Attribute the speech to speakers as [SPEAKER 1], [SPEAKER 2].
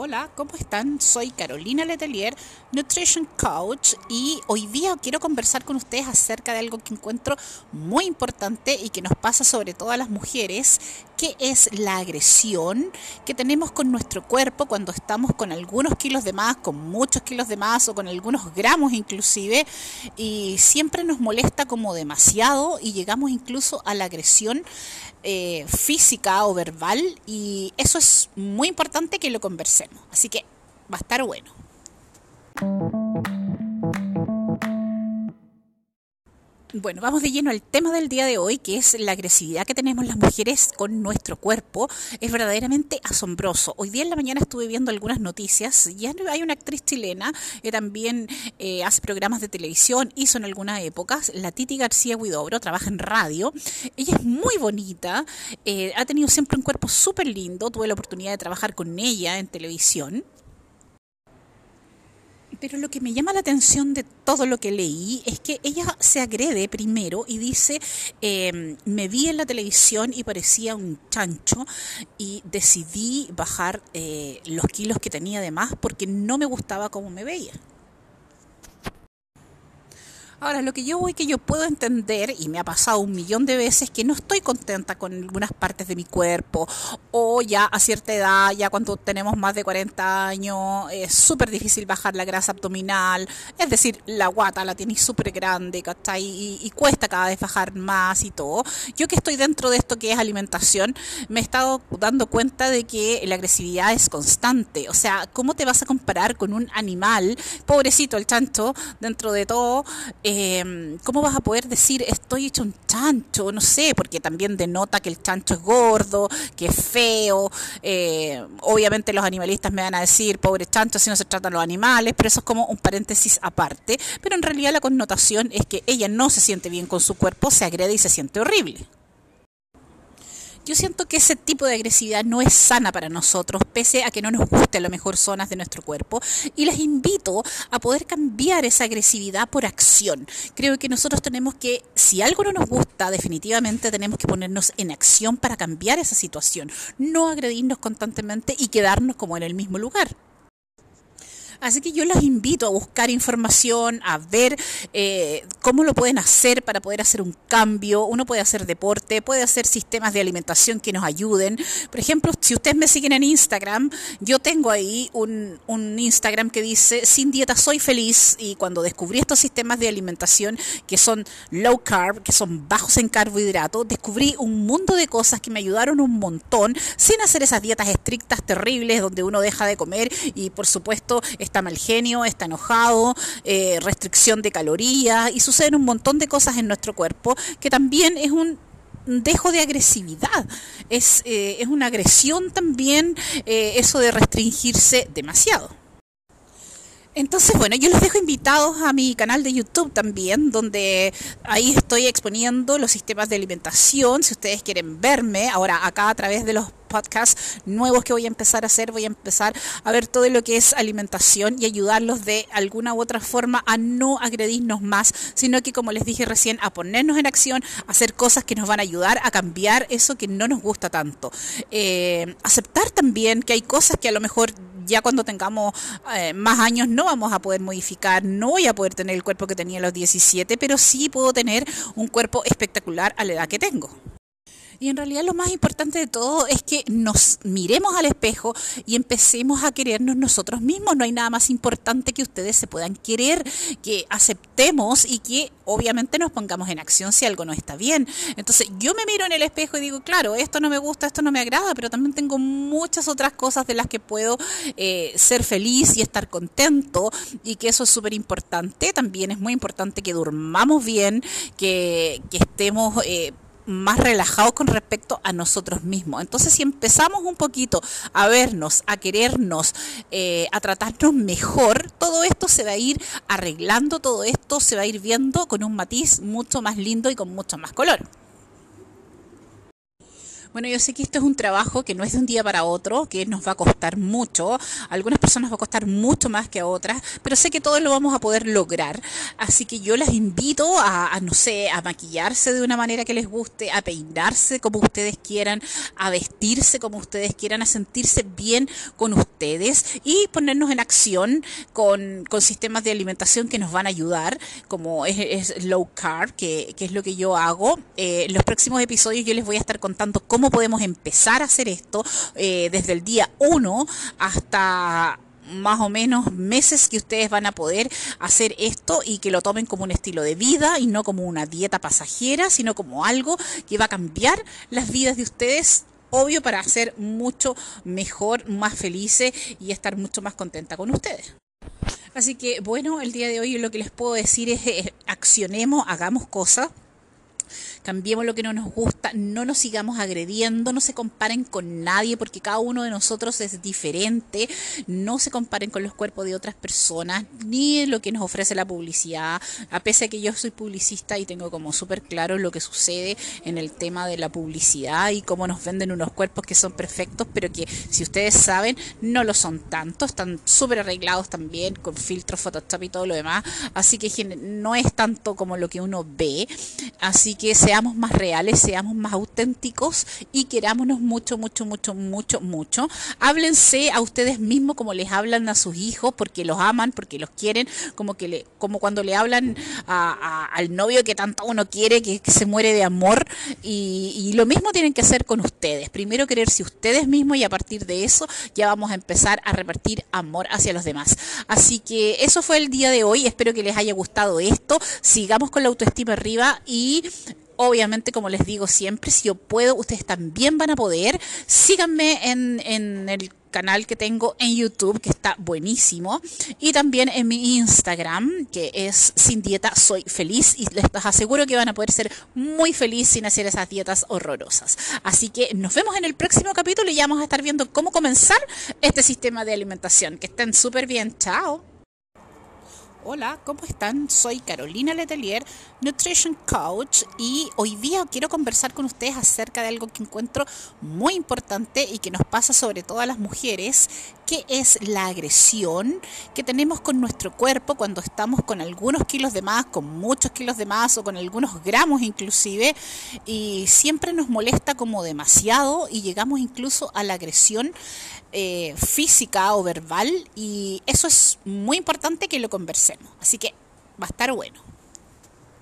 [SPEAKER 1] Hola, ¿cómo están? Soy Carolina Letelier, Nutrition Coach, y hoy día quiero conversar con ustedes acerca de algo que encuentro muy importante y que nos pasa sobre todo a las mujeres, que es la agresión que tenemos con nuestro cuerpo cuando estamos con algunos kilos de más, con muchos kilos de más o con algunos gramos inclusive, y siempre nos molesta como demasiado y llegamos incluso a la agresión eh, física o verbal y eso es muy importante que lo conversemos. Así que va a estar bueno. Bueno, vamos de lleno al tema del día de hoy, que es la agresividad que tenemos las mujeres con nuestro cuerpo. Es verdaderamente asombroso. Hoy día en la mañana estuve viendo algunas noticias. Ya hay una actriz chilena que también eh, hace programas de televisión, hizo en algunas épocas. La Titi García Huidobro trabaja en radio. Ella es muy bonita, eh, ha tenido siempre un cuerpo súper lindo. Tuve la oportunidad de trabajar con ella en televisión. Pero lo que me llama la atención de todo lo que leí es que ella se agrede primero y dice, eh, me vi en la televisión y parecía un chancho y decidí bajar eh, los kilos que tenía de más porque no me gustaba cómo me veía. Ahora, lo que yo voy que yo puedo entender, y me ha pasado un millón de veces, que no estoy contenta con algunas partes de mi cuerpo, o ya a cierta edad, ya cuando tenemos más de 40 años, es súper difícil bajar la grasa abdominal, es decir, la guata la tienes súper grande, ¿cachai? Y, y cuesta cada vez bajar más y todo. Yo que estoy dentro de esto que es alimentación, me he estado dando cuenta de que la agresividad es constante. O sea, ¿cómo te vas a comparar con un animal, pobrecito el chancho, dentro de todo? ¿Cómo vas a poder decir estoy hecho un chancho? No sé, porque también denota que el chancho es gordo, que es feo. Eh, obviamente los animalistas me van a decir, pobre chancho, si no se tratan los animales, pero eso es como un paréntesis aparte. Pero en realidad la connotación es que ella no se siente bien con su cuerpo, se agrede y se siente horrible. Yo siento que ese tipo de agresividad no es sana para nosotros, pese a que no nos guste a lo mejor zonas de nuestro cuerpo. Y les invito a poder cambiar esa agresividad por acción. Creo que nosotros tenemos que, si algo no nos gusta, definitivamente tenemos que ponernos en acción para cambiar esa situación. No agredirnos constantemente y quedarnos como en el mismo lugar. Así que yo los invito a buscar información, a ver eh, cómo lo pueden hacer para poder hacer un cambio. Uno puede hacer deporte, puede hacer sistemas de alimentación que nos ayuden. Por ejemplo, si ustedes me siguen en Instagram, yo tengo ahí un, un Instagram que dice, sin dieta soy feliz. Y cuando descubrí estos sistemas de alimentación que son low carb, que son bajos en carbohidratos, descubrí un mundo de cosas que me ayudaron un montón sin hacer esas dietas estrictas, terribles, donde uno deja de comer y por supuesto está mal genio, está enojado, eh, restricción de calorías y suceden un montón de cosas en nuestro cuerpo que también es un dejo de agresividad, es, eh, es una agresión también eh, eso de restringirse demasiado. Entonces, bueno, yo los dejo invitados a mi canal de YouTube también, donde ahí estoy exponiendo los sistemas de alimentación. Si ustedes quieren verme, ahora acá a través de los podcasts nuevos que voy a empezar a hacer, voy a empezar a ver todo lo que es alimentación y ayudarlos de alguna u otra forma a no agredirnos más, sino que, como les dije recién, a ponernos en acción, a hacer cosas que nos van a ayudar a cambiar eso que no nos gusta tanto. Eh, aceptar también que hay cosas que a lo mejor ya cuando tengamos eh, más años no vamos a poder modificar, no voy a poder tener el cuerpo que tenía a los 17, pero sí puedo tener un cuerpo espectacular a la edad que tengo. Y en realidad lo más importante de todo es que nos miremos al espejo y empecemos a querernos nosotros mismos. No hay nada más importante que ustedes se puedan querer, que aceptemos y que obviamente nos pongamos en acción si algo no está bien. Entonces yo me miro en el espejo y digo, claro, esto no me gusta, esto no me agrada, pero también tengo muchas otras cosas de las que puedo eh, ser feliz y estar contento y que eso es súper importante. También es muy importante que durmamos bien, que, estemos... Eh, más relajados con respecto a nosotros mismos. Entonces, si empezamos un poquito a vernos, a querernos, eh, a tratarnos mejor, todo esto se va a ir arreglando, todo esto se va a ir viendo con un matiz mucho más lindo y con mucho más color. Bueno, yo sé que esto es un trabajo que no es de un día para otro, que nos va a costar mucho. A algunas personas va a costar mucho más que a otras, pero sé que todos lo vamos a poder lograr. Así que yo las invito a, no sé, a maquillarse de una manera que les guste, a peinarse como ustedes quieran, a vestirse como ustedes quieran, a sentirse bien con ustedes y ponernos en acción con, sistemas de alimentación que nos van a ayudar, como es, low carb, que, es lo que yo hago. Eh, en los próximos episodios yo les voy a estar contando cómo podemos empezar a hacer esto eh, desde el día 1 hasta más o menos meses que ustedes van a poder hacer esto y que lo tomen como un estilo de vida y no como una dieta pasajera, sino como algo que va a cambiar las vidas de ustedes obvio para ser mucho mejor, más felices y estar mucho más contenta con ustedes. Así que bueno, el día de hoy lo que les puedo decir es eh, accionemos, hagamos cosas cambiemos lo que no nos gusta, no nos sigamos agrediendo, no se comparen con nadie porque cada uno de nosotros es diferente, no se comparen con los cuerpos de otras personas, ni lo que nos ofrece la publicidad, a pesar de que yo soy publicista y tengo como súper claro lo que sucede en el tema de la publicidad y cómo nos venden unos cuerpos que son perfectos, pero que si ustedes saben, no lo son tanto, están súper arreglados también con filtros, Photoshop y todo lo demás, así que no es tanto como lo que uno ve, así que seamos más reales, seamos más auténticos y querámonos mucho, mucho, mucho, mucho, mucho. Háblense a ustedes mismos como les hablan a sus hijos, porque los aman, porque los quieren, como que como cuando le hablan al novio que tanto uno quiere, que, se muere de amor. Y, y, lo mismo tienen que hacer con ustedes. Primero quererse ustedes mismos y a partir de eso ya vamos a empezar a repartir amor hacia los demás. Así que eso fue el día de hoy. Espero que les haya gustado esto. Sigamos con la autoestima arriba y Obviamente, como les digo siempre, si yo puedo, ustedes también van a poder. Síganme en, en el canal que tengo en YouTube, que está buenísimo, y también en mi Instagram, que es Sin Dieta Soy Feliz, y les aseguro que van a poder ser muy felices sin hacer esas dietas horrorosas. Así que nos vemos en el próximo capítulo y ya vamos a estar viendo cómo comenzar este sistema de alimentación. Que estén súper bien, chao. Hola, ¿cómo están? Soy Carolina Letelier, Nutrition Coach, y hoy día quiero conversar con ustedes acerca de algo que encuentro muy importante y que nos pasa sobre todo a las mujeres, que es la agresión que tenemos con nuestro cuerpo cuando estamos con algunos kilos de más, con muchos kilos de más o con algunos gramos inclusive, y siempre nos molesta como demasiado y llegamos incluso a la agresión eh, física o verbal y eso es muy importante que lo conversemos. Así que va a estar bueno.